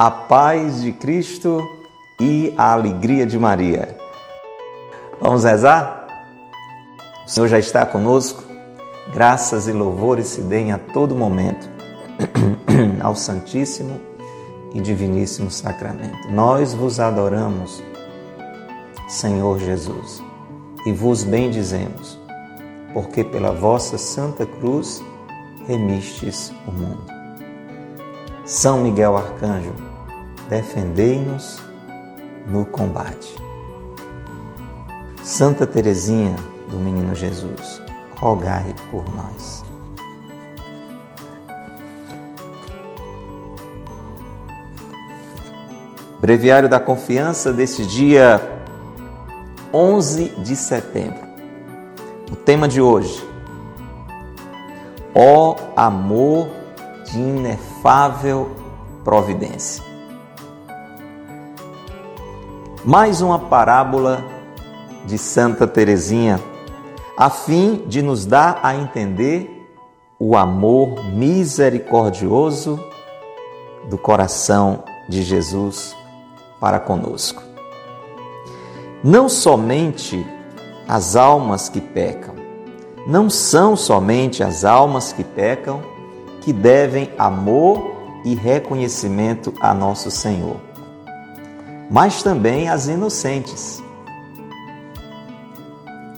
a paz de Cristo e a alegria de Maria. Vamos rezar? O Senhor já está conosco. Graças e louvores se deem a todo momento ao Santíssimo e Diviníssimo Sacramento. Nós vos adoramos, Senhor Jesus, e vos bendizemos, porque pela vossa Santa Cruz remistes o mundo. São Miguel Arcanjo, defendei-nos no combate. Santa Teresinha do Menino Jesus, rogai por nós. Breviário da Confiança deste dia 11 de setembro. O tema de hoje: Ó amor de inefável providência. Mais uma parábola de Santa Teresinha, a fim de nos dar a entender o amor misericordioso do coração de Jesus para conosco. Não somente as almas que pecam, não são somente as almas que pecam que devem amor e reconhecimento a nosso Senhor mas também as inocentes.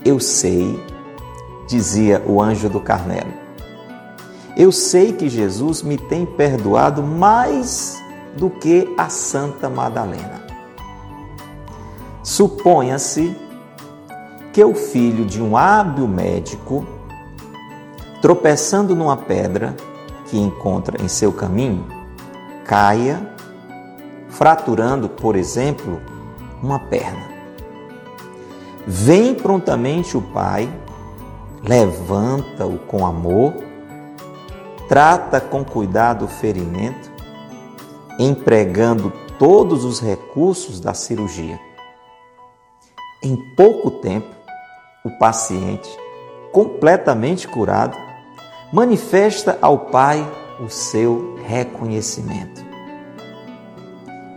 Eu sei, dizia o anjo do Carmelo, eu sei que Jesus me tem perdoado mais do que a Santa Madalena. Suponha-se que o filho de um hábil médico, tropeçando numa pedra que encontra em seu caminho, caia fraturando, por exemplo, uma perna. Vem prontamente o pai, levanta-o com amor, trata com cuidado o ferimento, empregando todos os recursos da cirurgia. Em pouco tempo, o paciente, completamente curado, manifesta ao pai o seu reconhecimento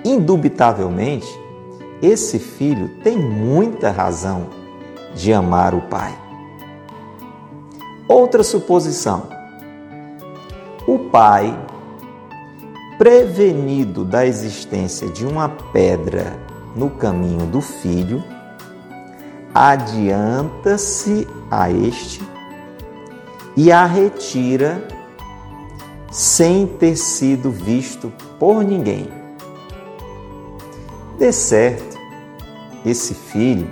indubitavelmente, esse filho tem muita razão de amar o pai. Outra suposição: o pai, prevenido da existência de uma pedra no caminho do filho, adianta-se a este e a retira sem ter sido visto por ninguém dê certo. Esse filho,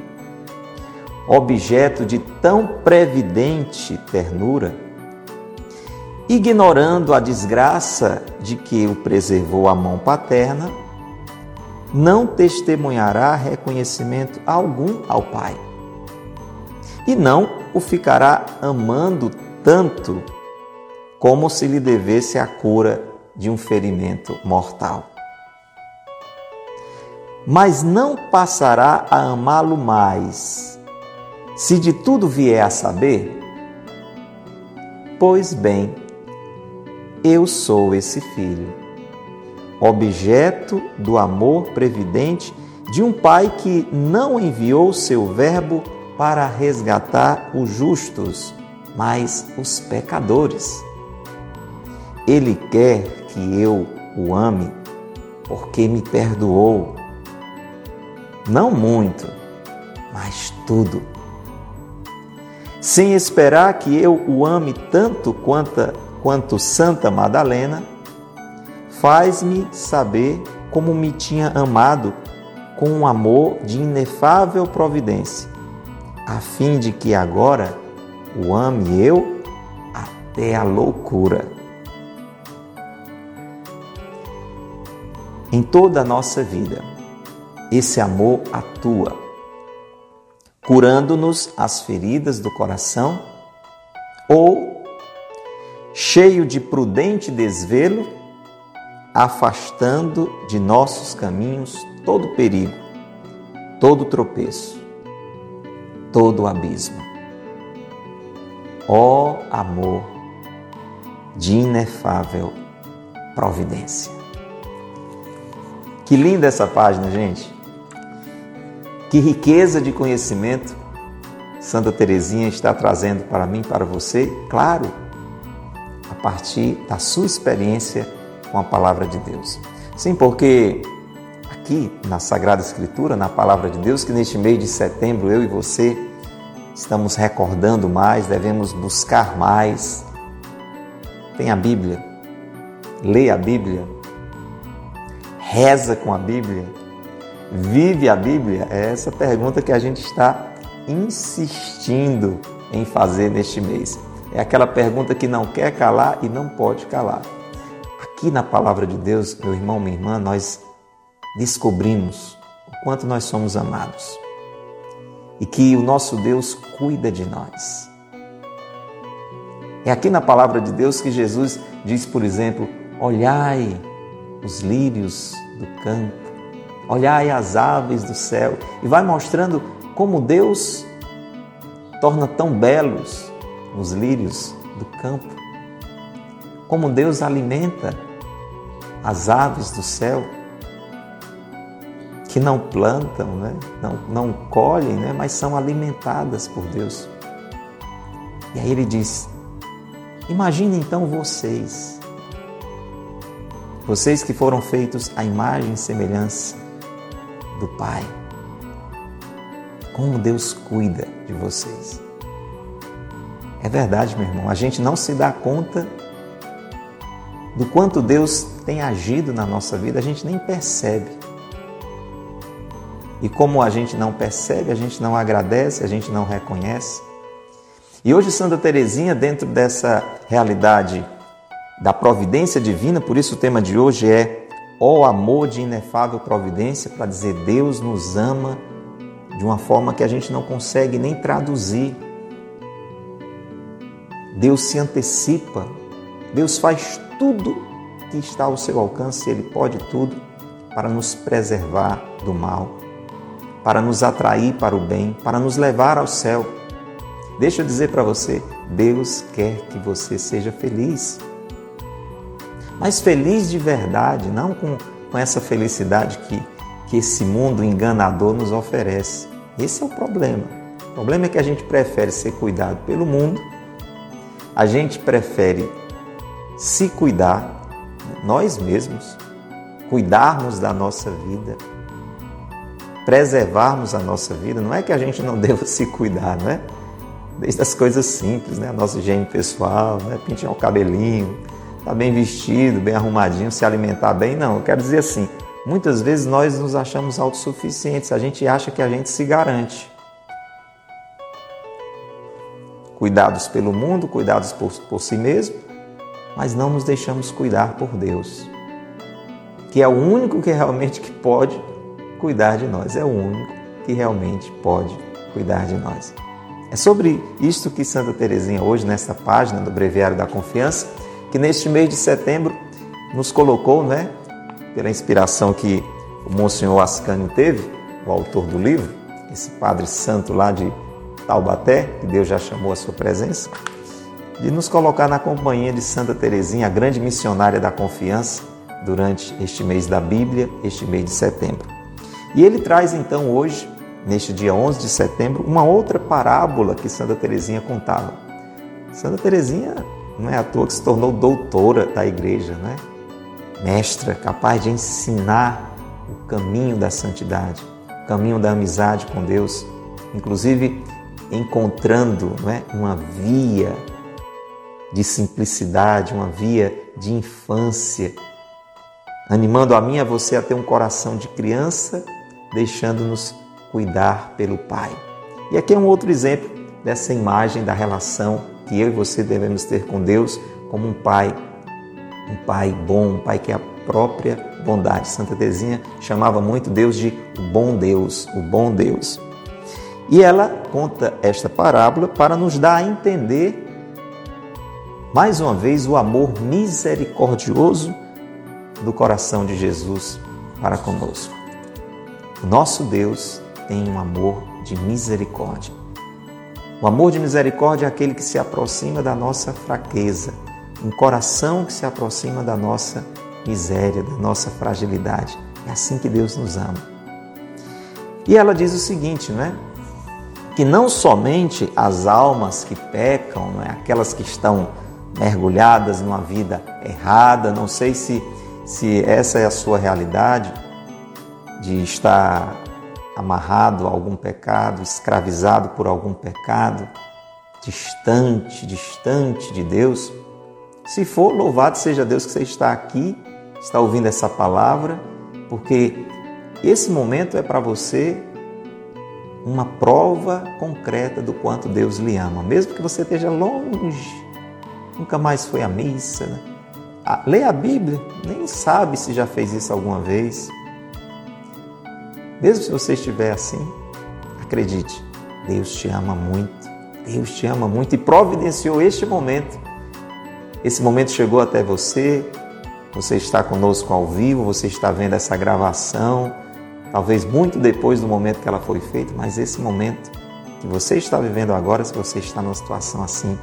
objeto de tão previdente ternura, ignorando a desgraça de que o preservou a mão paterna, não testemunhará reconhecimento algum ao Pai. E não o ficará amando tanto como se lhe devesse a cura de um ferimento mortal mas não passará a amá-lo mais. Se de tudo vier a saber, pois bem, eu sou esse filho, objeto do amor previdente de um pai que não enviou seu Verbo para resgatar os justos, mas os pecadores. Ele quer que eu o ame porque me perdoou não muito, mas tudo. Sem esperar que eu o ame tanto quanto, quanto Santa Madalena, faz-me saber como me tinha amado com um amor de inefável providência, a fim de que agora o ame eu até a loucura. Em toda a nossa vida, esse amor atua, curando-nos as feridas do coração ou, cheio de prudente desvelo, afastando de nossos caminhos todo perigo, todo tropeço, todo abismo. Ó amor de inefável providência. Que linda essa página, gente. Que riqueza de conhecimento Santa Teresinha está trazendo para mim, para você, claro, a partir da sua experiência com a palavra de Deus. Sim, porque aqui na Sagrada Escritura, na palavra de Deus, que neste mês de setembro eu e você estamos recordando mais, devemos buscar mais. Tem a Bíblia, lê a Bíblia, reza com a Bíblia, vive a Bíblia? É essa pergunta que a gente está insistindo em fazer neste mês. É aquela pergunta que não quer calar e não pode calar. Aqui na palavra de Deus, meu irmão, minha irmã, nós descobrimos o quanto nós somos amados e que o nosso Deus cuida de nós. É aqui na palavra de Deus que Jesus diz, por exemplo, olhai os lírios do campo, olhai as aves do céu, e vai mostrando como Deus torna tão belos os lírios do campo, como Deus alimenta as aves do céu, que não plantam, né? não, não colhem, né? mas são alimentadas por Deus. E aí ele diz: Imagine então vocês, vocês que foram feitos à imagem e semelhança do Pai como Deus cuida de vocês. É verdade, meu irmão, a gente não se dá conta do quanto Deus tem agido na nossa vida, a gente nem percebe. E como a gente não percebe, a gente não agradece, a gente não reconhece. E hoje Santa Teresinha, dentro dessa realidade da providência divina, por isso o tema de hoje é Ó amor de inefável providência, para dizer Deus nos ama de uma forma que a gente não consegue nem traduzir. Deus se antecipa, Deus faz tudo que está ao seu alcance, Ele pode tudo para nos preservar do mal, para nos atrair para o bem, para nos levar ao céu. Deixa eu dizer para você, Deus quer que você seja feliz. Mas feliz de verdade, não com, com essa felicidade que que esse mundo enganador nos oferece. Esse é o problema. O problema é que a gente prefere ser cuidado pelo mundo, a gente prefere se cuidar, nós mesmos, cuidarmos da nossa vida, preservarmos a nossa vida. Não é que a gente não deva se cuidar, não é? Desde as coisas simples, né? A nossa higiene pessoal, né? Pintar o cabelinho, estar tá bem vestido, bem arrumadinho, se alimentar bem. Não, eu quero dizer assim, Muitas vezes nós nos achamos autossuficientes, a gente acha que a gente se garante. Cuidados pelo mundo, cuidados por, por si mesmo, mas não nos deixamos cuidar por Deus, que é o único que realmente que pode cuidar de nós, é o único que realmente pode cuidar de nós. É sobre isto que Santa Teresinha hoje, nesta página do Breviário da Confiança, que neste mês de setembro nos colocou, né, pela inspiração que o Monsenhor Ascânio teve, o autor do livro, esse padre santo lá de Taubaté, que Deus já chamou a sua presença, de nos colocar na companhia de Santa Teresinha, a grande missionária da confiança, durante este mês da Bíblia, este mês de setembro. E ele traz então hoje, neste dia 11 de setembro, uma outra parábola que Santa Teresinha contava. Santa Teresinha não é à toa que se tornou doutora da igreja, né? mestra, capaz de ensinar o caminho da santidade, o caminho da amizade com Deus, inclusive encontrando não é, uma via de simplicidade, uma via de infância, animando a mim a você a ter um coração de criança, deixando-nos cuidar pelo Pai. E aqui é um outro exemplo dessa imagem da relação que eu e você devemos ter com Deus como um Pai um pai bom, um pai que é a própria bondade. Santa Teresinha chamava muito Deus de o bom Deus, o bom Deus. E ela conta esta parábola para nos dar a entender mais uma vez o amor misericordioso do coração de Jesus para conosco. Nosso Deus tem um amor de misericórdia. O amor de misericórdia é aquele que se aproxima da nossa fraqueza, um coração que se aproxima da nossa miséria, da nossa fragilidade. É assim que Deus nos ama. E ela diz o seguinte, não é? Que não somente as almas que pecam, não é? aquelas que estão mergulhadas numa vida errada, não sei se, se essa é a sua realidade, de estar amarrado a algum pecado, escravizado por algum pecado, distante, distante de Deus. Se for, louvado seja Deus que você está aqui, está ouvindo essa palavra, porque esse momento é para você uma prova concreta do quanto Deus lhe ama, mesmo que você esteja longe, nunca mais foi à missa, né? lê a Bíblia, nem sabe se já fez isso alguma vez. Mesmo se você estiver assim, acredite, Deus te ama muito. Deus te ama muito e providenciou este momento. Esse momento chegou até você, você está conosco ao vivo, você está vendo essa gravação, talvez muito depois do momento que ela foi feita, mas esse momento que você está vivendo agora, se você está numa situação assim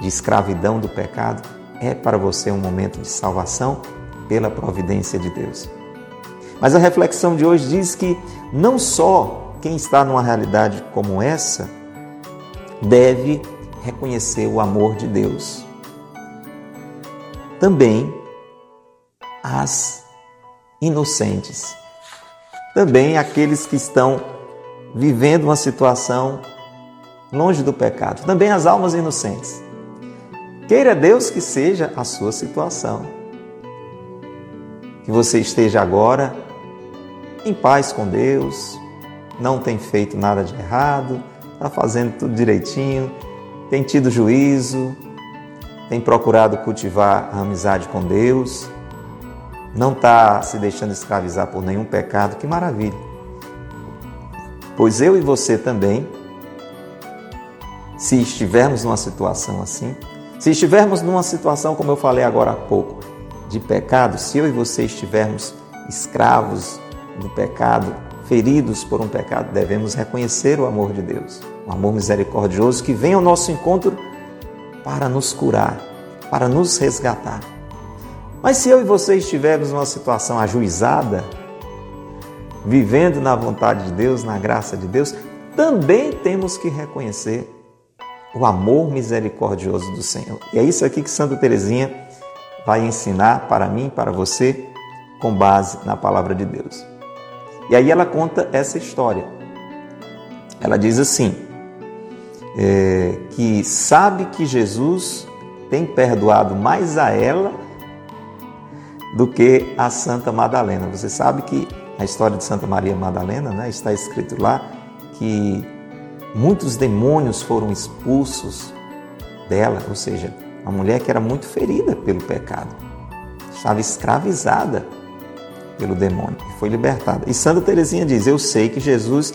de escravidão do pecado, é para você um momento de salvação pela providência de Deus. Mas a reflexão de hoje diz que não só quem está numa realidade como essa deve reconhecer o amor de Deus. Também as inocentes. Também aqueles que estão vivendo uma situação longe do pecado. Também as almas inocentes. Queira Deus que seja a sua situação. Que você esteja agora em paz com Deus, não tem feito nada de errado, está fazendo tudo direitinho, tem tido juízo, tem procurado cultivar a amizade com Deus, não está se deixando escravizar por nenhum pecado, que maravilha. Pois eu e você também, se estivermos numa situação assim, se estivermos numa situação, como eu falei agora há pouco, de pecado, se eu e você estivermos escravos do pecado, feridos por um pecado, devemos reconhecer o amor de Deus, o amor misericordioso que vem ao nosso encontro para nos curar, para nos resgatar. Mas se eu e você estivermos numa situação ajuizada, vivendo na vontade de Deus, na graça de Deus, também temos que reconhecer o amor misericordioso do Senhor. E é isso aqui que Santa Teresinha vai ensinar para mim, para você, com base na palavra de Deus. E aí ela conta essa história. Ela diz assim: é, que sabe que Jesus tem perdoado mais a ela do que a Santa Madalena. Você sabe que a história de Santa Maria Madalena, né, está escrito lá que muitos demônios foram expulsos dela, ou seja, uma mulher que era muito ferida pelo pecado, estava escravizada pelo demônio e foi libertada. E Santa Teresinha diz: Eu sei que Jesus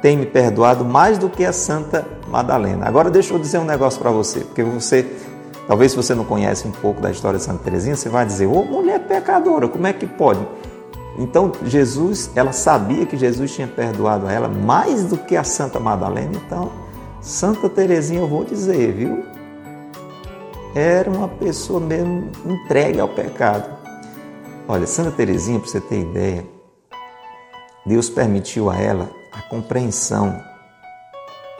tem me perdoado mais do que a Santa Madalena. Agora deixa eu dizer um negócio para você, porque você, talvez se você não conhece um pouco da história de Santa Teresinha, você vai dizer: "Ô, oh, mulher pecadora, como é que pode?" Então, Jesus, ela sabia que Jesus tinha perdoado a ela mais do que a Santa Madalena. Então, Santa Teresinha, eu vou dizer, viu? Era uma pessoa mesmo entregue ao pecado. Olha, Santa Teresinha, para você ter ideia, Deus permitiu a ela a compreensão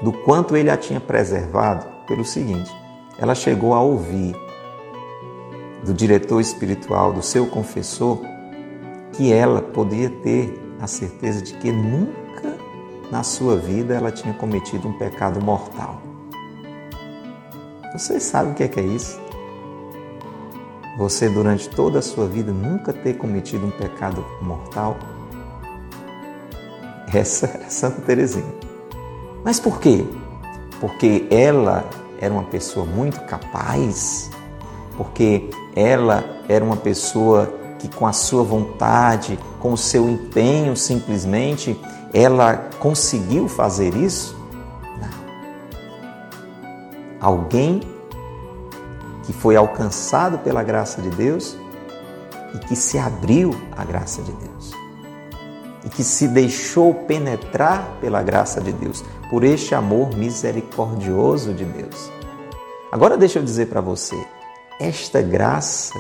do quanto ele a tinha preservado pelo seguinte: ela chegou a ouvir do diretor espiritual, do seu confessor, que ela podia ter a certeza de que nunca na sua vida ela tinha cometido um pecado mortal. Você sabe o que é, que é isso? Você, durante toda a sua vida, nunca ter cometido um pecado mortal? Essa é Santa Teresinha. Mas por quê? Porque ela era uma pessoa muito capaz, porque ela era uma pessoa que, com a sua vontade, com o seu empenho, simplesmente, ela conseguiu fazer isso? Não. Alguém que foi alcançado pela graça de Deus e que se abriu à graça de Deus. E que se deixou penetrar pela graça de Deus, por este amor misericordioso de Deus. Agora deixa eu dizer para você, esta graça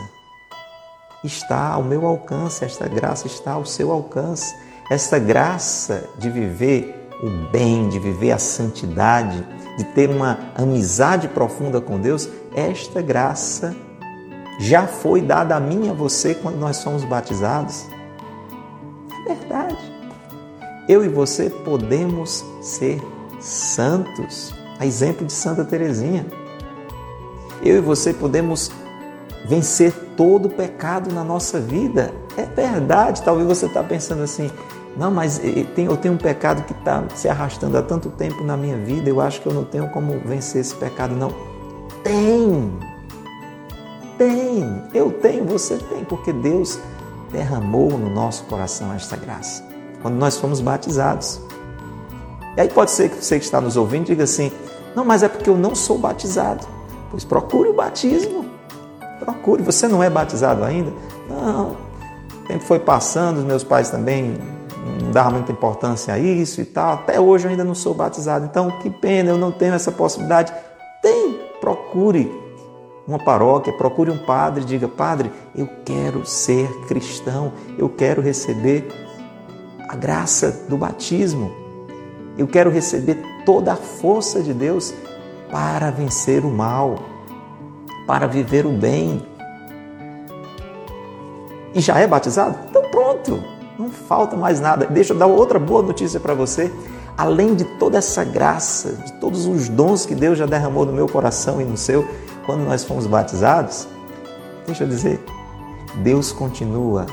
está ao meu alcance, esta graça está ao seu alcance. Esta graça de viver o bem, de viver a santidade, de ter uma amizade profunda com Deus, esta graça já foi dada a mim e a você quando nós somos batizados. É verdade. Eu e você podemos ser santos, a exemplo de Santa Teresinha. Eu e você podemos vencer todo o pecado na nossa vida. É verdade. Talvez você está pensando assim, não, mas eu tenho um pecado que está se arrastando há tanto tempo na minha vida, eu acho que eu não tenho como vencer esse pecado. Não. Tem! Tem! Eu tenho, você tem, porque Deus derramou no nosso coração esta graça. Quando nós fomos batizados. E aí pode ser que você que está nos ouvindo diga assim: não, mas é porque eu não sou batizado. Pois procure o batismo. Procure. Você não é batizado ainda? Não. O tempo foi passando, os meus pais também não davam muita importância a isso e tal. Até hoje eu ainda não sou batizado. Então, que pena, eu não tenho essa possibilidade. Tem, procure uma paróquia, procure um padre, diga: Padre, eu quero ser cristão, eu quero receber a graça do batismo, eu quero receber toda a força de Deus para vencer o mal, para viver o bem. E já é batizado? Então pronto, não falta mais nada. Deixa eu dar outra boa notícia para você. Além de toda essa graça, de todos os dons que Deus já derramou no meu coração e no seu, quando nós fomos batizados, deixa eu dizer, Deus continua,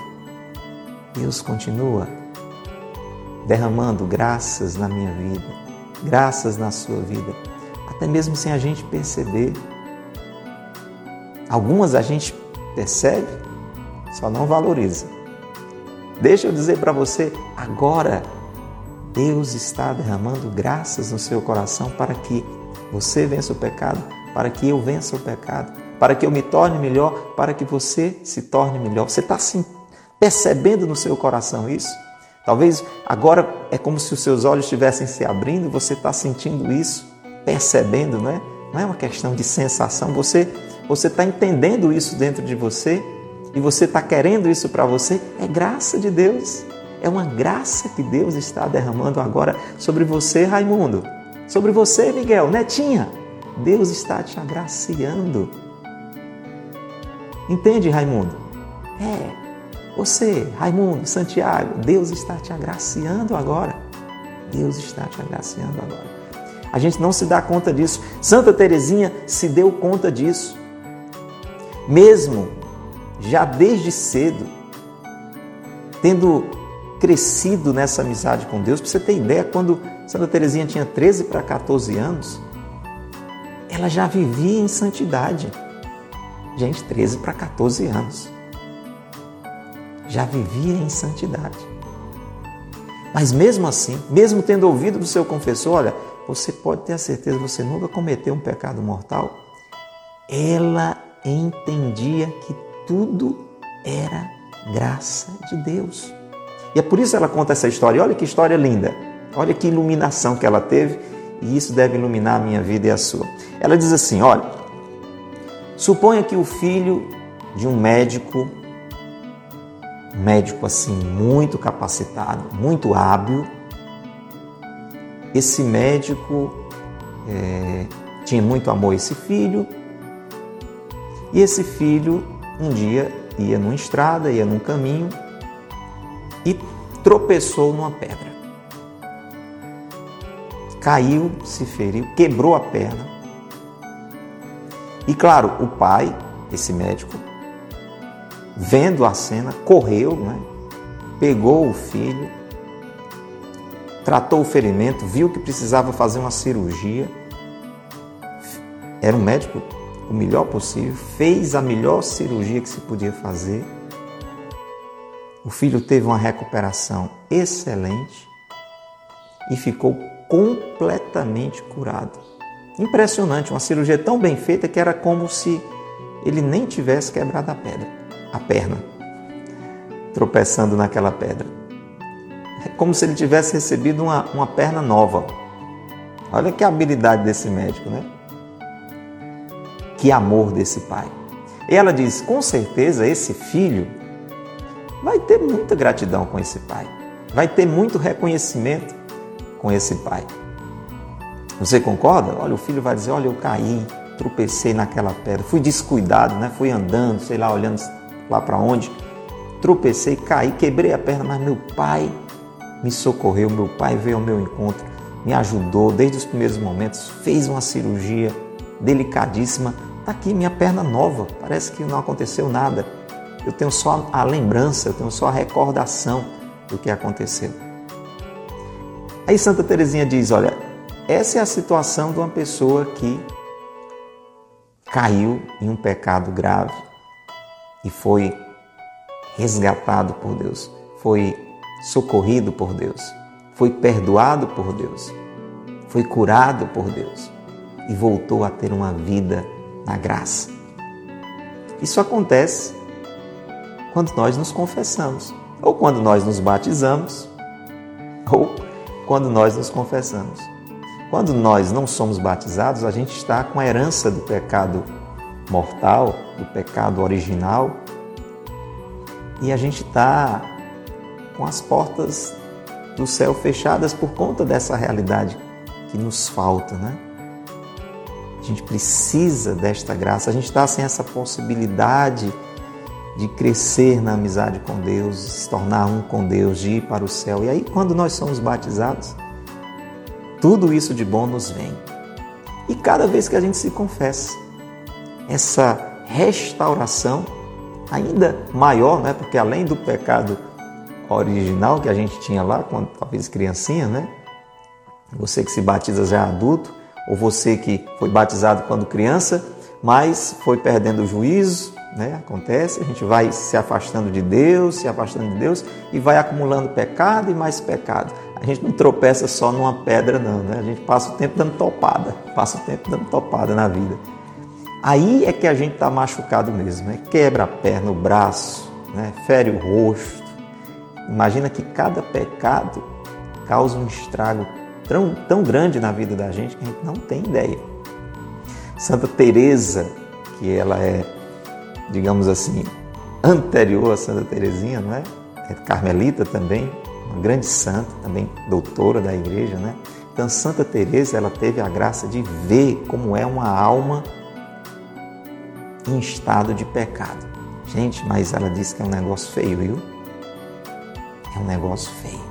Deus continua derramando graças na minha vida, graças na sua vida, até mesmo sem a gente perceber. Algumas a gente percebe, só não valoriza. Deixa eu dizer para você, agora Deus está derramando graças no seu coração para que você vença o pecado, para que eu vença o pecado, para que eu me torne melhor, para que você se torne melhor. Você está assim, percebendo no seu coração isso? Talvez agora é como se os seus olhos estivessem se abrindo, você está sentindo isso, percebendo, não é? Não é uma questão de sensação, você você está entendendo isso dentro de você e você está querendo isso para você, é graça de Deus. É uma graça que Deus está derramando agora sobre você, Raimundo. Sobre você, Miguel, Netinha. Deus está te agraciando. Entende, Raimundo? É, você, Raimundo, Santiago, Deus está te agraciando agora. Deus está te agraciando agora. A gente não se dá conta disso. Santa Teresinha se deu conta disso. Mesmo já desde cedo, tendo crescido nessa amizade com Deus, para você ter ideia, quando Santa Teresinha tinha 13 para 14 anos, ela já vivia em santidade. Gente, 13 para 14 anos já vivia em santidade. Mas mesmo assim, mesmo tendo ouvido do seu confessor, olha, você pode ter a certeza você nunca cometeu um pecado mortal. Ela entendia que tudo era graça de Deus. E é por isso ela conta essa história. olha que história linda. Olha que iluminação que ela teve, e isso deve iluminar a minha vida e a sua. Ela diz assim: olha, suponha que o filho de um médico um médico assim muito capacitado, muito hábil. Esse médico é, tinha muito amor a esse filho e esse filho um dia ia numa estrada, ia num caminho e tropeçou numa pedra. Caiu, se feriu, quebrou a perna. E claro, o pai, esse médico, vendo a cena, correu, né? pegou o filho, tratou o ferimento, viu que precisava fazer uma cirurgia. Era um médico o melhor possível, fez a melhor cirurgia que se podia fazer. O filho teve uma recuperação excelente e ficou completamente curado. Impressionante, uma cirurgia tão bem feita que era como se ele nem tivesse quebrado a pedra a perna, tropeçando naquela pedra. É como se ele tivesse recebido uma, uma perna nova. Olha que habilidade desse médico, né? Que amor desse pai. E ela diz: com certeza esse filho vai ter muita gratidão com esse pai, vai ter muito reconhecimento com esse pai. Você concorda? Olha, o filho vai dizer: Olha, eu caí, tropecei naquela pedra, fui descuidado, né? fui andando, sei lá, olhando lá para onde, tropecei, caí, quebrei a perna, mas meu pai me socorreu, meu pai veio ao meu encontro, me ajudou desde os primeiros momentos, fez uma cirurgia delicadíssima. Está aqui minha perna nova, parece que não aconteceu nada. Eu tenho só a lembrança, eu tenho só a recordação do que aconteceu. Aí Santa Teresinha diz: olha, essa é a situação de uma pessoa que caiu em um pecado grave e foi resgatado por Deus, foi socorrido por Deus, foi perdoado por Deus, foi curado por Deus e voltou a ter uma vida na graça. Isso acontece quando nós nos confessamos, ou quando nós nos batizamos, ou quando nós nos confessamos. Quando nós não somos batizados, a gente está com a herança do pecado mortal, do pecado original, e a gente está com as portas do céu fechadas por conta dessa realidade que nos falta, né? A gente precisa desta graça, a gente está sem essa possibilidade de crescer na amizade com Deus, se tornar um com Deus, de ir para o céu. E aí, quando nós somos batizados, tudo isso de bom nos vem. E cada vez que a gente se confessa, essa restauração ainda maior, né? porque além do pecado original que a gente tinha lá, quando talvez criancinha, né? Você que se batiza já adulto, ou você que foi batizado quando criança, mas foi perdendo o juízo, né? Acontece, a gente vai se afastando de Deus, se afastando de Deus e vai acumulando pecado e mais pecado. A gente não tropeça só numa pedra, não, né? A gente passa o tempo dando topada, passa o tempo dando topada na vida. Aí é que a gente está machucado mesmo, né? Quebra a perna, o braço, né? fere o rosto. Imagina que cada pecado causa um estrago tão, tão grande na vida da gente que a gente não tem ideia. Santa Teresa, que ela é digamos assim, anterior a Santa Teresinha, não é? É carmelita também, uma grande santa, também doutora da igreja, né? Então Santa Teresa, ela teve a graça de ver como é uma alma em estado de pecado. Gente, mas ela disse que é um negócio feio, viu? É um negócio feio.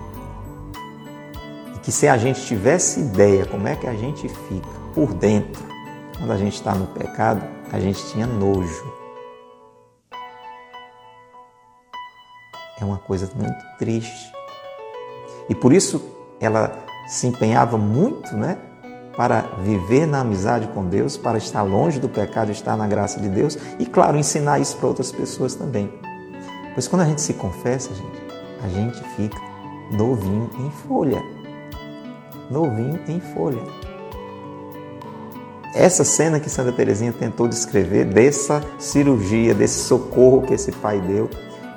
Que se a gente tivesse ideia como é que a gente fica por dentro, quando a gente está no pecado, a gente tinha nojo é uma coisa muito triste. E por isso ela se empenhava muito, né, para viver na amizade com Deus, para estar longe do pecado, estar na graça de Deus e, claro, ensinar isso para outras pessoas também. Pois quando a gente se confessa, gente, a gente fica novinho em folha. Novinho em folha. Essa cena que Santa Teresinha tentou descrever dessa cirurgia, desse socorro que esse pai deu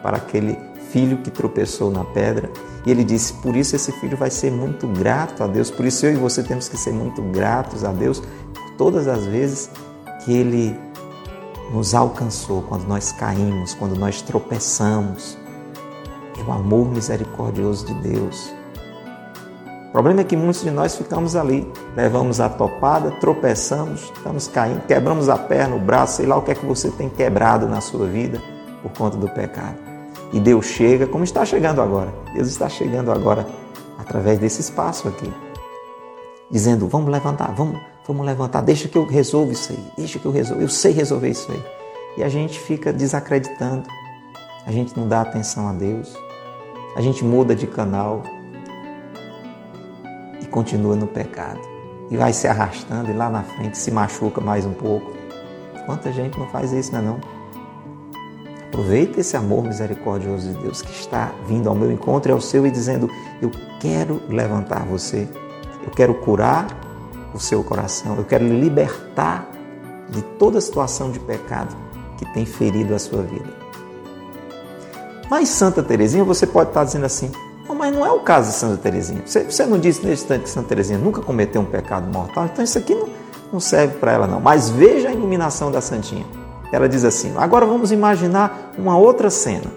para aquele filho que tropeçou na pedra. E ele disse: Por isso esse filho vai ser muito grato a Deus. Por isso eu e você temos que ser muito gratos a Deus por todas as vezes que ele nos alcançou, quando nós caímos, quando nós tropeçamos. É o amor misericordioso de Deus. O problema é que muitos de nós ficamos ali, levamos a topada, tropeçamos, estamos caindo, quebramos a perna, o braço, sei lá o que é que você tem quebrado na sua vida por conta do pecado. E Deus chega, como está chegando agora. Deus está chegando agora através desse espaço aqui. Dizendo: vamos levantar, vamos, vamos levantar, deixa que eu resolva isso aí, deixa que eu resolva, eu sei resolver isso aí. E a gente fica desacreditando, a gente não dá atenção a Deus, a gente muda de canal e continua no pecado. E vai se arrastando e lá na frente se machuca mais um pouco. Quanta gente não faz isso, não é não? Aproveite esse amor misericordioso de Deus que está vindo ao meu encontro e ao seu e dizendo: Eu quero levantar você, eu quero curar o seu coração, eu quero libertar de toda situação de pecado que tem ferido a sua vida. Mas Santa Teresinha, você pode estar dizendo assim: não, é o caso de Santa Teresinha. Você, você não disse nesse instante que Santa Teresinha nunca cometeu um pecado mortal, então isso aqui não, não serve para ela não. Mas veja a iluminação da Santinha. Ela diz assim: agora vamos imaginar uma outra cena.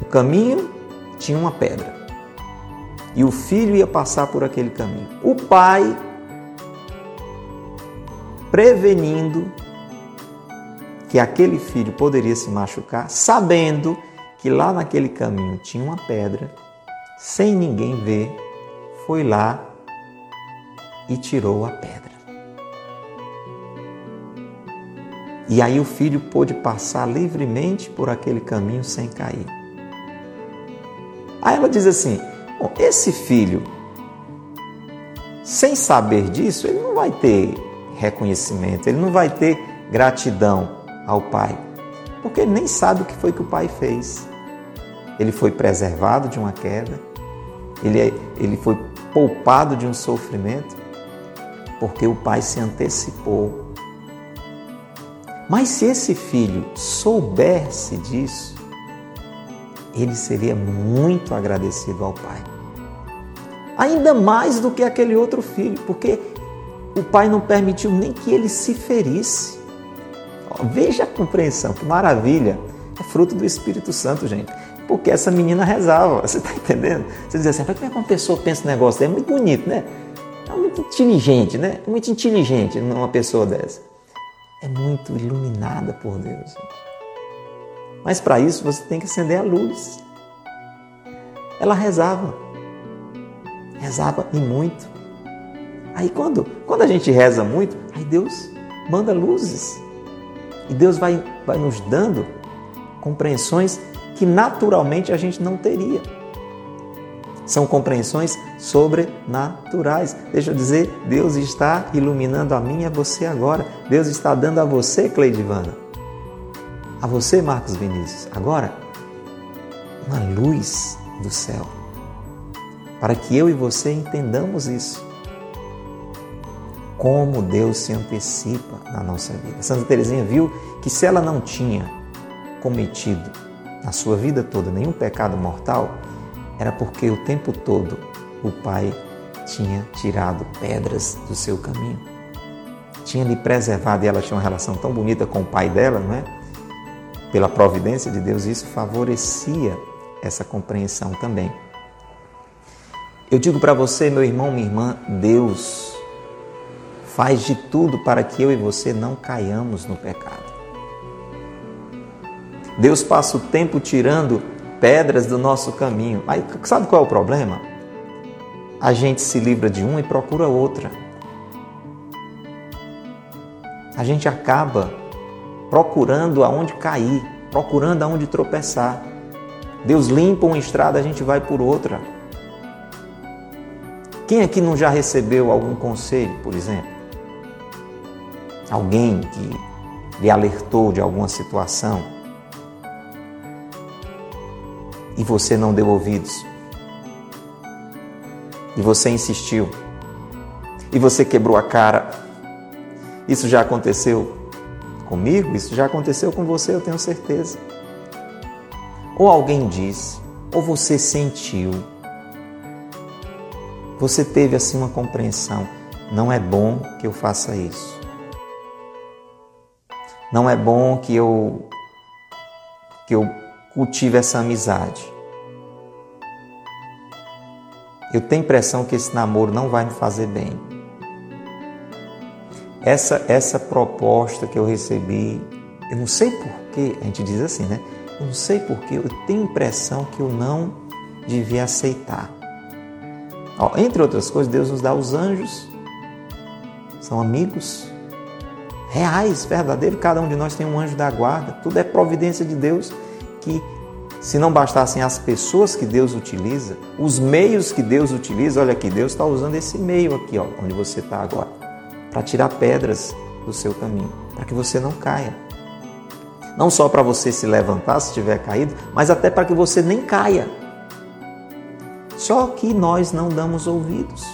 O caminho tinha uma pedra e o filho ia passar por aquele caminho. O pai, prevenindo que aquele filho poderia se machucar, sabendo que lá naquele caminho tinha uma pedra, sem ninguém ver, foi lá e tirou a pedra. E aí o filho pôde passar livremente por aquele caminho sem cair. Aí ela diz assim: Bom, esse filho, sem saber disso, ele não vai ter reconhecimento, ele não vai ter gratidão ao pai, porque ele nem sabe o que foi que o pai fez. Ele foi preservado de uma queda, ele, é, ele foi poupado de um sofrimento, porque o pai se antecipou. Mas se esse filho soubesse disso, ele seria muito agradecido ao pai. Ainda mais do que aquele outro filho, porque o pai não permitiu nem que ele se ferisse. Veja a compreensão, que maravilha! É fruto do Espírito Santo, gente. Porque essa menina rezava, você está entendendo? Você diz assim, como é que uma pessoa pensa um negócio? É muito bonito, né? É muito inteligente, né? É muito inteligente uma pessoa dessa. É muito iluminada por Deus. Mas para isso você tem que acender a luz. Ela rezava. Rezava e muito. Aí quando, quando a gente reza muito, aí Deus manda luzes. E Deus vai, vai nos dando compreensões que naturalmente a gente não teria. São compreensões sobrenaturais. Deixa eu dizer, Deus está iluminando a mim e a você agora. Deus está dando a você, Cleidivana, a você, Marcos Vinícius, agora uma luz do céu, para que eu e você entendamos isso como Deus se antecipa na nossa vida. Santa Teresinha viu que se ela não tinha cometido na sua vida toda nenhum pecado mortal, era porque o tempo todo o Pai tinha tirado pedras do seu caminho. Tinha lhe preservado e ela tinha uma relação tão bonita com o pai dela, não é? Pela providência de Deus, isso favorecia essa compreensão também. Eu digo para você, meu irmão, minha irmã, Deus faz de tudo para que eu e você não caiamos no pecado. Deus passa o tempo tirando pedras do nosso caminho. Aí sabe qual é o problema? A gente se livra de uma e procura outra. A gente acaba procurando aonde cair, procurando aonde tropeçar. Deus limpa uma estrada, a gente vai por outra. Quem aqui não já recebeu algum conselho, por exemplo? alguém que lhe alertou de alguma situação e você não deu ouvidos, e você insistiu, e você quebrou a cara. Isso já aconteceu comigo, isso já aconteceu com você, eu tenho certeza. Ou alguém disse, ou você sentiu, você teve assim uma compreensão: não é bom que eu faça isso. Não é bom que eu que eu cultive essa amizade. Eu tenho impressão que esse namoro não vai me fazer bem. Essa essa proposta que eu recebi, eu não sei porquê, a gente diz assim, né? Eu não sei porquê, eu tenho impressão que eu não devia aceitar. Ó, entre outras coisas, Deus nos dá os anjos, são amigos, reais, verdadeiros. Cada um de nós tem um anjo da guarda. Tudo é providência de Deus que, se não bastassem as pessoas que Deus utiliza, os meios que Deus utiliza, olha aqui, Deus está usando esse meio aqui, ó, onde você está agora, para tirar pedras do seu caminho, para que você não caia. Não só para você se levantar se tiver caído, mas até para que você nem caia. Só que nós não damos ouvidos.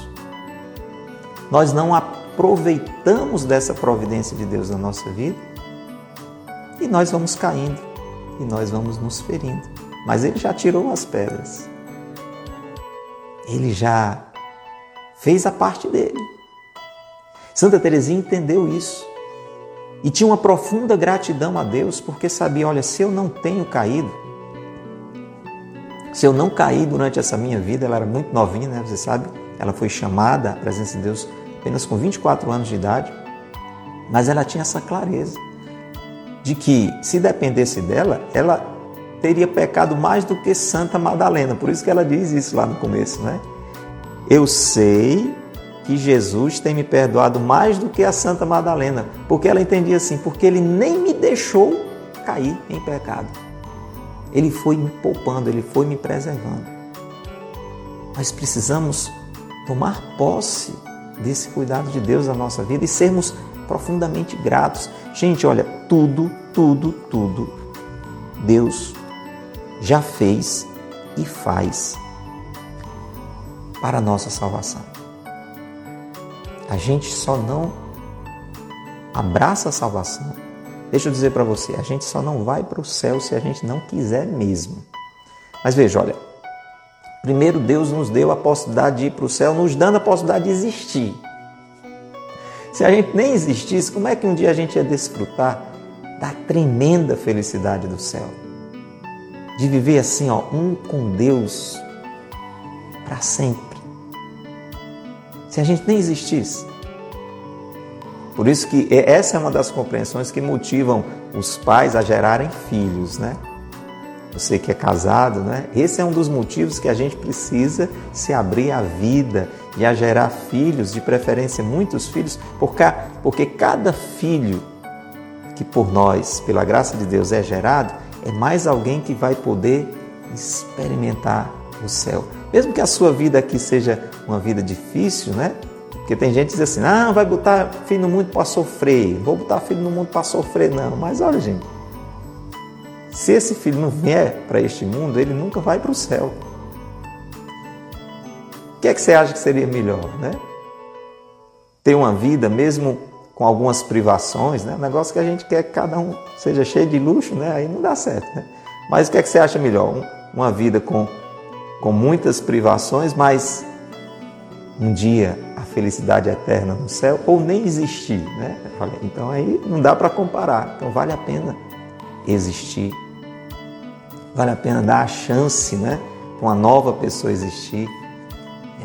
Nós não aproveitamos dessa providência de Deus na nossa vida e nós vamos caindo e nós vamos nos ferindo. Mas Ele já tirou as pedras. Ele já fez a parte dele. Santa Teresinha entendeu isso. E tinha uma profunda gratidão a Deus, porque sabia: olha, se eu não tenho caído, se eu não caí durante essa minha vida, ela era muito novinha, né? Você sabe, ela foi chamada à presença de Deus apenas com 24 anos de idade, mas ela tinha essa clareza de que se dependesse dela, ela teria pecado mais do que Santa Madalena. Por isso que ela diz isso lá no começo, né? Eu sei que Jesus tem me perdoado mais do que a Santa Madalena, porque ela entendia assim, porque ele nem me deixou cair em pecado. Ele foi me poupando, ele foi me preservando. Nós precisamos tomar posse desse cuidado de Deus na nossa vida e sermos profundamente gratos. Gente, olha, tudo, tudo, tudo Deus já fez e faz para a nossa salvação. A gente só não abraça a salvação. Deixa eu dizer para você, a gente só não vai para o céu se a gente não quiser mesmo. Mas veja, olha, primeiro Deus nos deu a possibilidade de ir para o céu, nos dando a possibilidade de existir. Se a gente nem existisse, como é que um dia a gente ia desfrutar da tremenda felicidade do céu? De viver assim, ó, um com Deus para sempre se a gente nem existisse. Por isso que essa é uma das compreensões que motivam os pais a gerarem filhos, né? Você que é casado, né? Esse é um dos motivos que a gente precisa se abrir à vida e a gerar filhos, de preferência muitos filhos, porque cada filho que por nós, pela graça de Deus, é gerado, é mais alguém que vai poder experimentar o céu. Mesmo que a sua vida aqui seja uma vida difícil, né? Porque tem gente que diz assim, ah, vai botar filho no mundo para sofrer, vou botar filho no mundo para sofrer, não. Mas olha, gente, se esse filho não vier para este mundo, ele nunca vai para o céu. O que é que você acha que seria melhor, né? Ter uma vida mesmo com algumas privações, né? Negócio que a gente quer que cada um seja cheio de luxo, né? Aí não dá certo, né? Mas o que é que você acha melhor? Uma vida com com muitas privações, mas um dia a felicidade eterna no céu ou nem existir, né? Então aí não dá para comparar. Então vale a pena existir. Vale a pena dar a chance, né, para uma nova pessoa existir.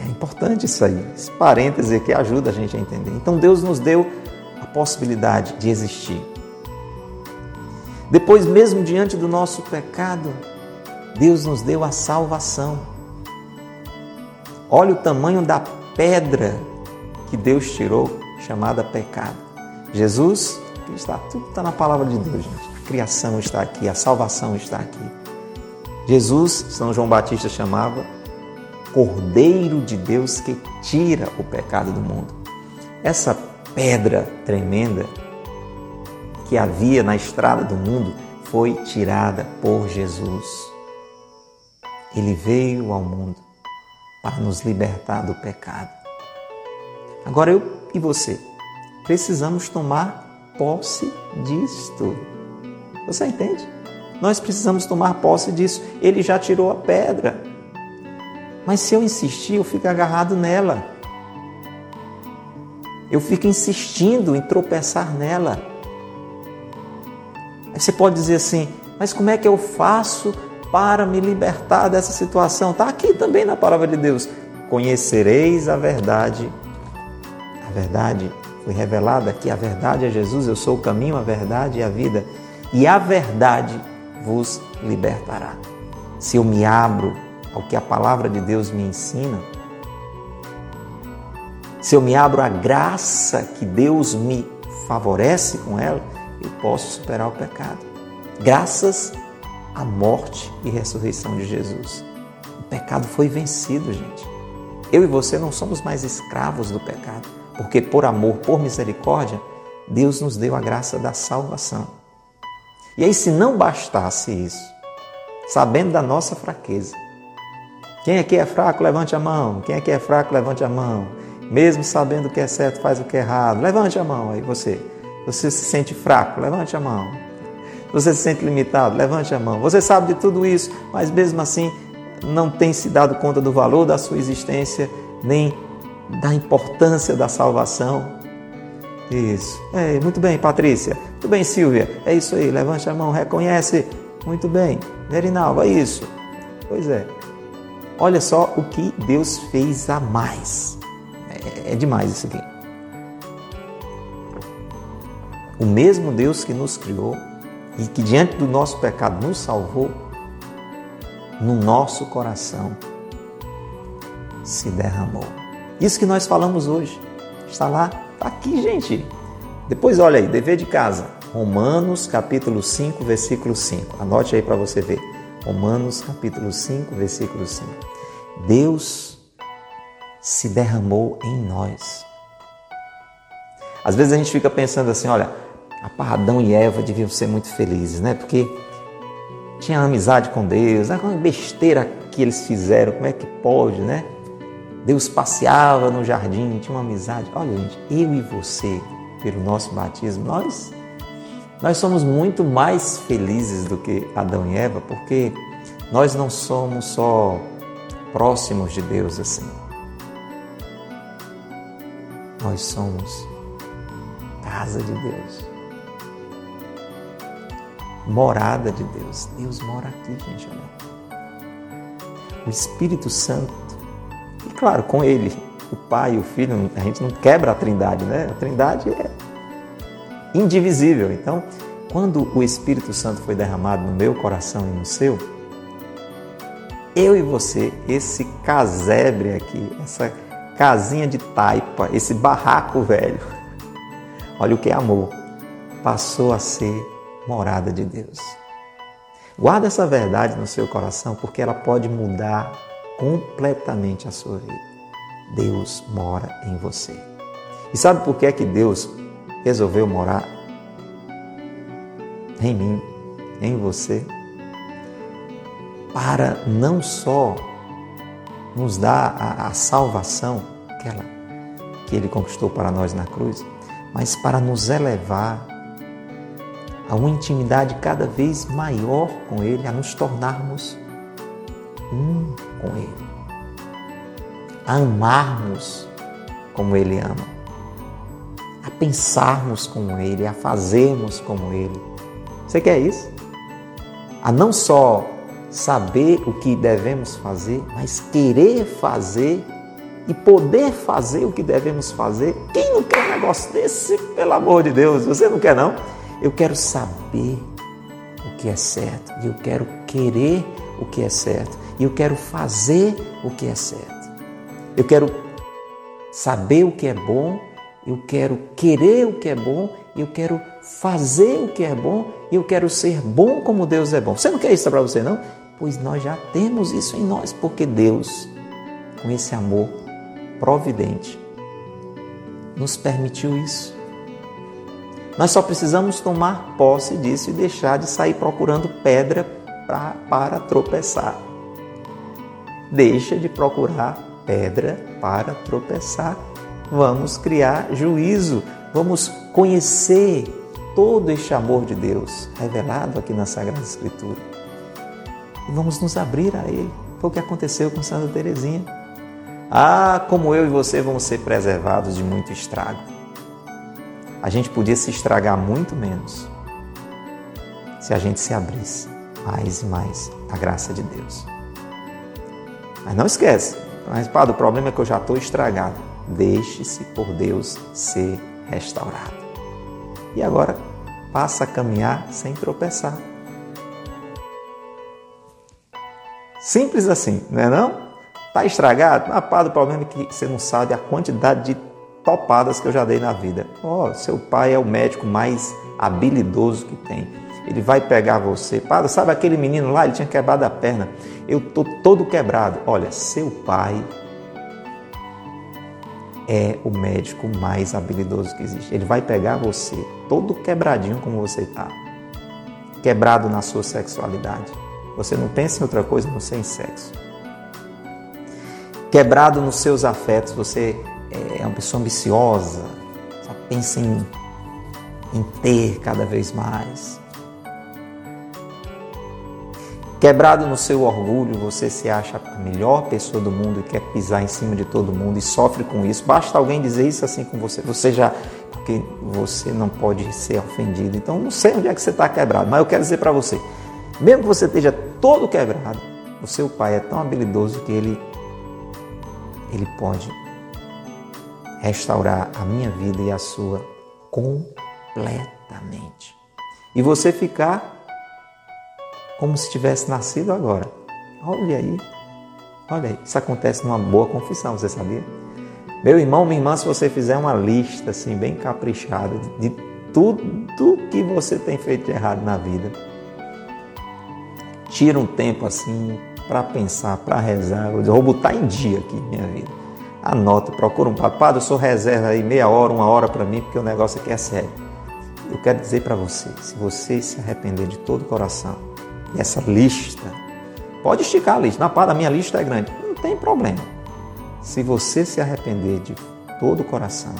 É importante isso aí. Esse parêntese aqui ajuda a gente a entender. Então Deus nos deu possibilidade de existir. Depois, mesmo diante do nosso pecado, Deus nos deu a salvação. Olha o tamanho da pedra que Deus tirou, chamada pecado. Jesus, está, tudo está na palavra de Deus, gente. A criação está aqui, a salvação está aqui. Jesus, São João Batista chamava Cordeiro de Deus que tira o pecado do mundo. Essa pedra tremenda que havia na estrada do mundo foi tirada por Jesus. Ele veio ao mundo para nos libertar do pecado. Agora eu e você precisamos tomar posse disto. Você entende? Nós precisamos tomar posse disso. Ele já tirou a pedra. Mas se eu insistir, eu fico agarrado nela. Eu fico insistindo em tropeçar nela. Aí você pode dizer assim: mas como é que eu faço para me libertar dessa situação. Está aqui também na palavra de Deus. Conhecereis a verdade. A verdade foi revelada aqui. A verdade é Jesus. Eu sou o caminho, a verdade e a vida. E a verdade vos libertará. Se eu me abro ao que a palavra de Deus me ensina, se eu me abro à graça que Deus me favorece com ela, eu posso superar o pecado. Graças a morte e ressurreição de Jesus. O pecado foi vencido, gente. Eu e você não somos mais escravos do pecado, porque por amor, por misericórdia, Deus nos deu a graça da salvação. E aí, se não bastasse isso, sabendo da nossa fraqueza, quem aqui é fraco, levante a mão. Quem aqui é fraco, levante a mão. Mesmo sabendo o que é certo, faz o que é errado. Levante a mão aí, você. Você se sente fraco, levante a mão. Você se sente limitado? Levante a mão. Você sabe de tudo isso, mas mesmo assim não tem se dado conta do valor da sua existência, nem da importância da salvação. Isso. É, muito bem, Patrícia. Muito bem, Silvia. É isso aí. Levante a mão, reconhece. Muito bem. Verinalva, é isso. Pois é. Olha só o que Deus fez a mais. É, é demais isso aqui. O mesmo Deus que nos criou e que diante do nosso pecado nos salvou, no nosso coração se derramou. Isso que nós falamos hoje. Está lá, está aqui, gente. Depois olha aí, dever de casa. Romanos capítulo 5, versículo 5. Anote aí para você ver. Romanos capítulo 5, versículo 5. Deus se derramou em nós. Às vezes a gente fica pensando assim, olha, Adão e Eva deviam ser muito felizes, né? Porque tinha amizade com Deus, a besteira que eles fizeram, como é que pode, né? Deus passeava no jardim, tinha uma amizade. Olha, gente, eu e você, pelo nosso batismo, nós nós somos muito mais felizes do que Adão e Eva, porque nós não somos só próximos de Deus assim. Nós somos casa de Deus. Morada de Deus. Deus mora aqui, gente, olha. O Espírito Santo e claro, com ele, o Pai e o Filho, a gente não quebra a trindade, né? A trindade é indivisível. Então, quando o Espírito Santo foi derramado no meu coração e no seu, eu e você, esse casebre aqui, essa casinha de taipa, esse barraco velho, olha o que é amor, passou a ser morada de Deus. Guarda essa verdade no seu coração, porque ela pode mudar completamente a sua vida. Deus mora em você. E sabe por que é que Deus resolveu morar em mim, em você? Para não só nos dar a, a salvação, aquela que Ele conquistou para nós na cruz, mas para nos elevar a uma intimidade cada vez maior com Ele, a nos tornarmos um com Ele, a amarmos como Ele ama, a pensarmos como Ele, a fazermos como Ele. Você quer isso? A não só saber o que devemos fazer, mas querer fazer e poder fazer o que devemos fazer. Quem não quer um negócio desse, pelo amor de Deus? Você não quer, não? Eu quero saber o que é certo e eu quero querer o que é certo e eu quero fazer o que é certo. Eu quero saber o que é bom, eu quero querer o que é bom, eu quero fazer o que é bom, eu quero ser bom como Deus é bom. Você não quer isso para você, não? Pois nós já temos isso em nós, porque Deus, com esse amor providente, nos permitiu isso. Nós só precisamos tomar posse disso e deixar de sair procurando pedra pra, para tropeçar deixa de procurar pedra para tropeçar. Vamos criar juízo, vamos conhecer todo este amor de Deus revelado aqui na Sagrada Escritura. E vamos nos abrir a Ele. Foi o que aconteceu com Santa Teresinha. Ah, como eu e você vamos ser preservados de muito estrago. A gente podia se estragar muito menos se a gente se abrisse mais e mais à graça de Deus. Mas não esquece, mas padre, o problema é que eu já estou estragado. Deixe-se por Deus ser restaurado. E agora passa a caminhar sem tropeçar. Simples assim, não é não? Está estragado? Ah, padre, o problema é que você não sabe a quantidade de topadas que eu já dei na vida. Oh, seu pai é o médico mais habilidoso que tem ele vai pegar você. Padre, sabe aquele menino lá? Ele tinha quebrado a perna. Eu estou todo quebrado. Olha, seu pai é o médico mais habilidoso que existe. Ele vai pegar você, todo quebradinho como você está, quebrado na sua sexualidade. Você não pensa em outra coisa não ser em sexo. Quebrado nos seus afetos, você é uma pessoa ambiciosa, só pensa em, em ter cada vez mais. Quebrado no seu orgulho, você se acha a melhor pessoa do mundo e quer pisar em cima de todo mundo e sofre com isso. Basta alguém dizer isso assim com você, você já porque você não pode ser ofendido. Então, não sei onde é que você está quebrado, mas eu quero dizer para você: mesmo que você esteja todo quebrado, o seu pai é tão habilidoso que ele, ele pode restaurar a minha vida e a sua completamente. E você ficar como se tivesse nascido agora. Olha aí, olha aí, isso acontece numa boa confissão, você sabia? Meu irmão, minha irmã, se você fizer uma lista assim bem caprichada de tudo que você tem feito de errado na vida, tira um tempo assim para pensar, para rezar, eu vou botar em dia aqui minha vida. Anota, procura um padre, eu sou reserva aí meia hora, uma hora para mim, porque o negócio aqui é sério. Eu quero dizer para você, se você se arrepender de todo o coração, e essa lista, pode esticar a lista, na parte da minha lista é grande, não tem problema. Se você se arrepender de todo o coração,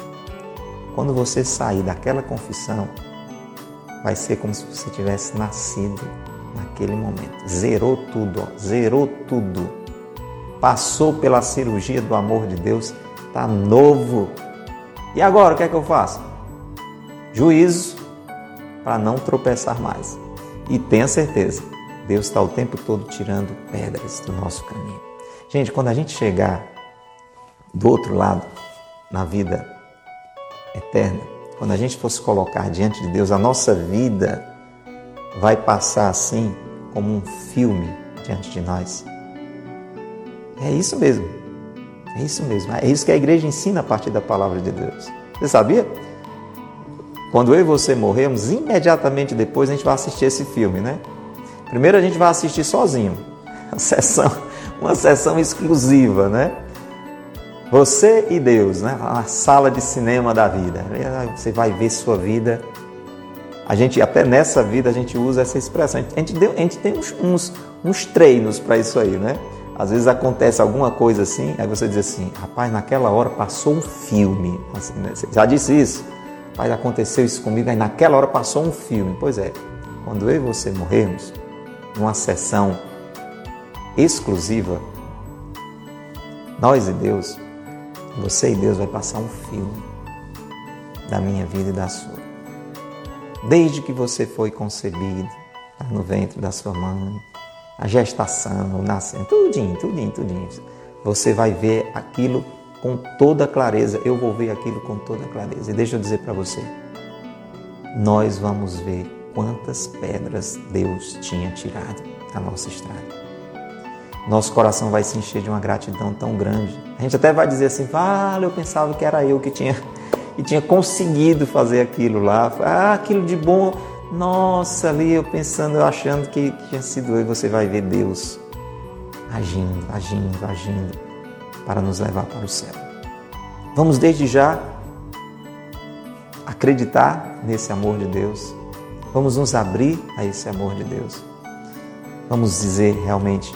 quando você sair daquela confissão, vai ser como se você tivesse nascido naquele momento. Zerou tudo, ó, zerou tudo. Passou pela cirurgia do amor de Deus, está novo. E agora o que é que eu faço? Juízo para não tropeçar mais. E tenha certeza, Deus está o tempo todo tirando pedras do nosso caminho. Gente, quando a gente chegar do outro lado, na vida eterna, quando a gente fosse colocar diante de Deus, a nossa vida vai passar assim como um filme diante de nós. É isso mesmo. É isso mesmo. É isso que a igreja ensina a partir da palavra de Deus. Você sabia? Quando eu e você morremos, imediatamente depois a gente vai assistir esse filme, né? Primeiro a gente vai assistir sozinho, uma sessão, uma sessão exclusiva, né? Você e Deus, né? A sala de cinema da vida. Você vai ver sua vida. A gente, até nessa vida, a gente usa essa expressão. A gente, deu, a gente tem uns, uns, uns treinos para isso aí, né? Às vezes acontece alguma coisa assim, aí você diz assim, rapaz, naquela hora passou um filme. Assim, né? Você já disse isso? Rapaz, aconteceu isso comigo, aí naquela hora passou um filme. Pois é, quando eu e você morrermos, numa sessão exclusiva, nós e Deus, você e Deus vai passar um filme da minha vida e da sua. Desde que você foi concebido tá no ventre da sua mãe, a gestação, o nascimento, tudinho, tudinho, tudinho. Você vai ver aquilo com toda clareza. Eu vou ver aquilo com toda clareza. E deixa eu dizer para você, nós vamos ver quantas pedras Deus tinha tirado da nossa estrada nosso coração vai se encher de uma gratidão tão grande. A gente até vai dizer assim: vale, eu pensava que era eu que tinha, que tinha conseguido fazer aquilo lá. Ah, aquilo de bom. Nossa, ali eu pensando, eu achando que, tinha sido eu. E você vai ver Deus agindo, agindo, agindo para nos levar para o céu. Vamos desde já acreditar nesse amor de Deus. Vamos nos abrir a esse amor de Deus. Vamos dizer realmente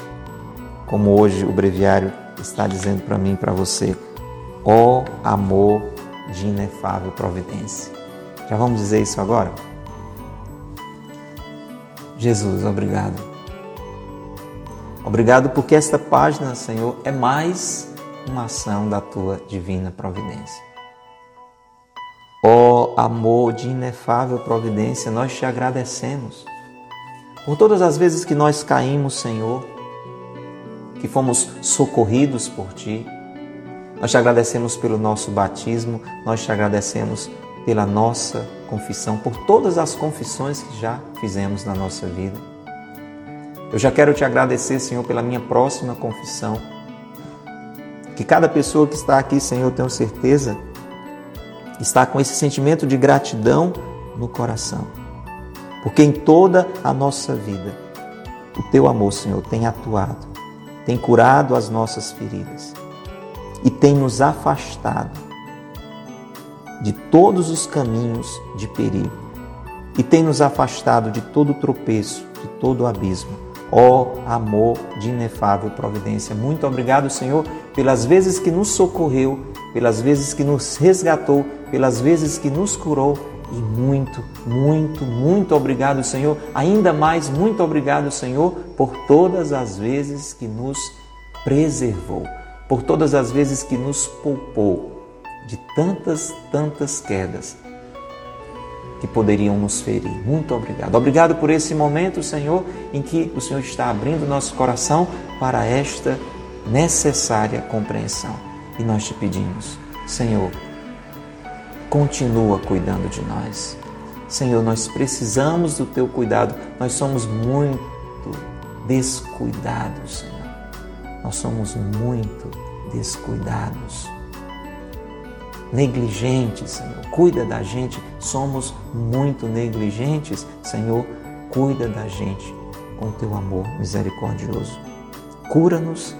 como hoje o breviário está dizendo para mim e para você, ó amor de inefável providência. Já vamos dizer isso agora? Jesus, obrigado. Obrigado porque esta página, Senhor, é mais uma ação da tua divina providência. Ó amor de inefável providência, nós te agradecemos por todas as vezes que nós caímos, Senhor, que fomos socorridos por Ti. Nós te agradecemos pelo nosso batismo, nós te agradecemos pela nossa confissão, por todas as confissões que já fizemos na nossa vida. Eu já quero te agradecer, Senhor, pela minha próxima confissão. Que cada pessoa que está aqui, Senhor, tenho certeza, está com esse sentimento de gratidão no coração. Porque em toda a nossa vida, o teu amor, Senhor, tem atuado tem curado as nossas feridas e tem nos afastado de todos os caminhos de perigo e tem nos afastado de todo tropeço, de todo abismo. Ó oh, amor de inefável providência, muito obrigado, Senhor, pelas vezes que nos socorreu, pelas vezes que nos resgatou, pelas vezes que nos curou e muito, muito, muito obrigado, Senhor. Ainda mais, muito obrigado, Senhor, por todas as vezes que nos preservou, por todas as vezes que nos poupou de tantas, tantas quedas, que poderiam nos ferir. Muito obrigado. Obrigado por esse momento, Senhor, em que o Senhor está abrindo nosso coração para esta necessária compreensão. E nós te pedimos, Senhor, continua cuidando de nós. Senhor, nós precisamos do teu cuidado. Nós somos muito descuidados, Senhor. Nós somos muito descuidados negligentes, Senhor. Cuida da gente. Somos muito negligentes, Senhor. Cuida da gente com teu amor misericordioso. Cura-nos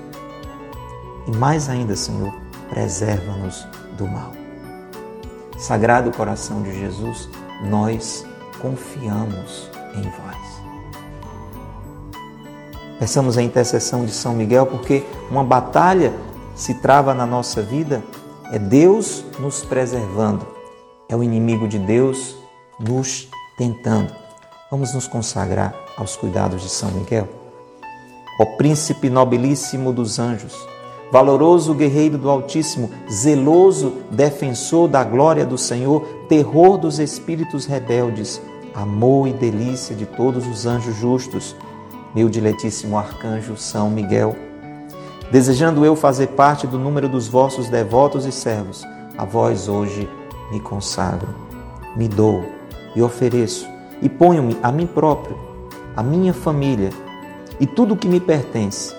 e mais ainda, Senhor, preserva-nos do mal. Sagrado coração de Jesus, nós confiamos em vós. Peçamos a intercessão de São Miguel porque uma batalha se trava na nossa vida é Deus nos preservando, é o inimigo de Deus nos tentando. Vamos nos consagrar aos cuidados de São Miguel. Ó príncipe nobilíssimo dos anjos, valoroso guerreiro do Altíssimo, zeloso defensor da glória do Senhor, terror dos espíritos rebeldes, amor e delícia de todos os anjos justos, meu diletíssimo arcanjo São Miguel, Desejando eu fazer parte do número dos vossos devotos e servos, a vós hoje me consagro, me dou e ofereço e ponho-me a mim próprio, a minha família e tudo o que me pertence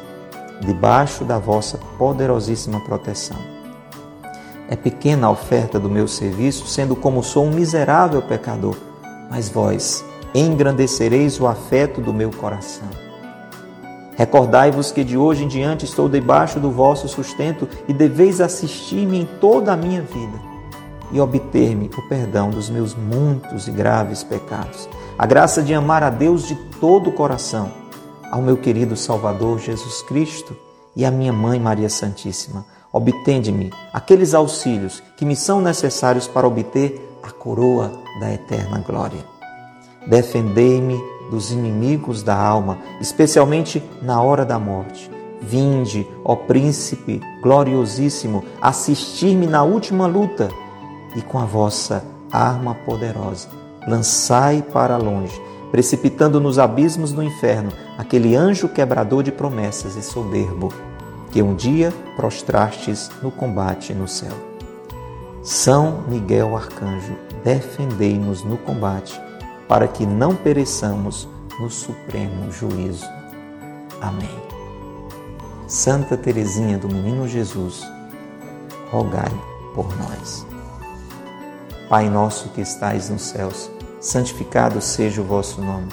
debaixo da vossa poderosíssima proteção. É pequena a oferta do meu serviço, sendo como sou um miserável pecador, mas vós engrandecereis o afeto do meu coração Recordai-vos que de hoje em diante estou debaixo do vosso sustento e deveis assistir-me em toda a minha vida e obter-me o perdão dos meus muitos e graves pecados, a graça de amar a Deus de todo o coração, ao meu querido Salvador Jesus Cristo e à minha mãe Maria Santíssima. Obtende-me aqueles auxílios que me são necessários para obter a coroa da eterna glória. Defendei-me dos inimigos da alma, especialmente na hora da morte. Vinde, ó príncipe gloriosíssimo, assistir-me na última luta e com a vossa arma poderosa, lançai para longe, precipitando nos abismos do inferno aquele anjo quebrador de promessas e soberbo que um dia prostrastes no combate no céu. São Miguel Arcanjo, defendei-nos no combate para que não pereçamos no supremo juízo. Amém. Santa Teresinha do Menino Jesus, rogai por nós. Pai nosso que estais nos céus, santificado seja o vosso nome.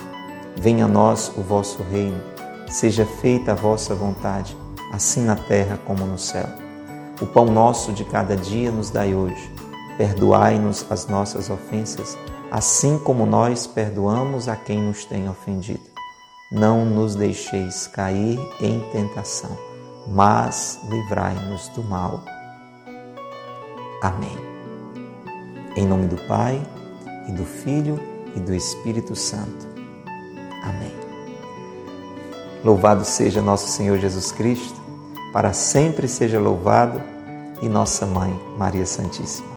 Venha a nós o vosso reino. Seja feita a vossa vontade, assim na terra como no céu. O pão nosso de cada dia nos dai hoje. Perdoai-nos as nossas ofensas, assim como nós perdoamos a quem nos tem ofendido. Não nos deixeis cair em tentação, mas livrai-nos do mal. Amém. Em nome do Pai, e do Filho, e do Espírito Santo. Amém. Louvado seja nosso Senhor Jesus Cristo, para sempre seja louvado, e nossa Mãe, Maria Santíssima.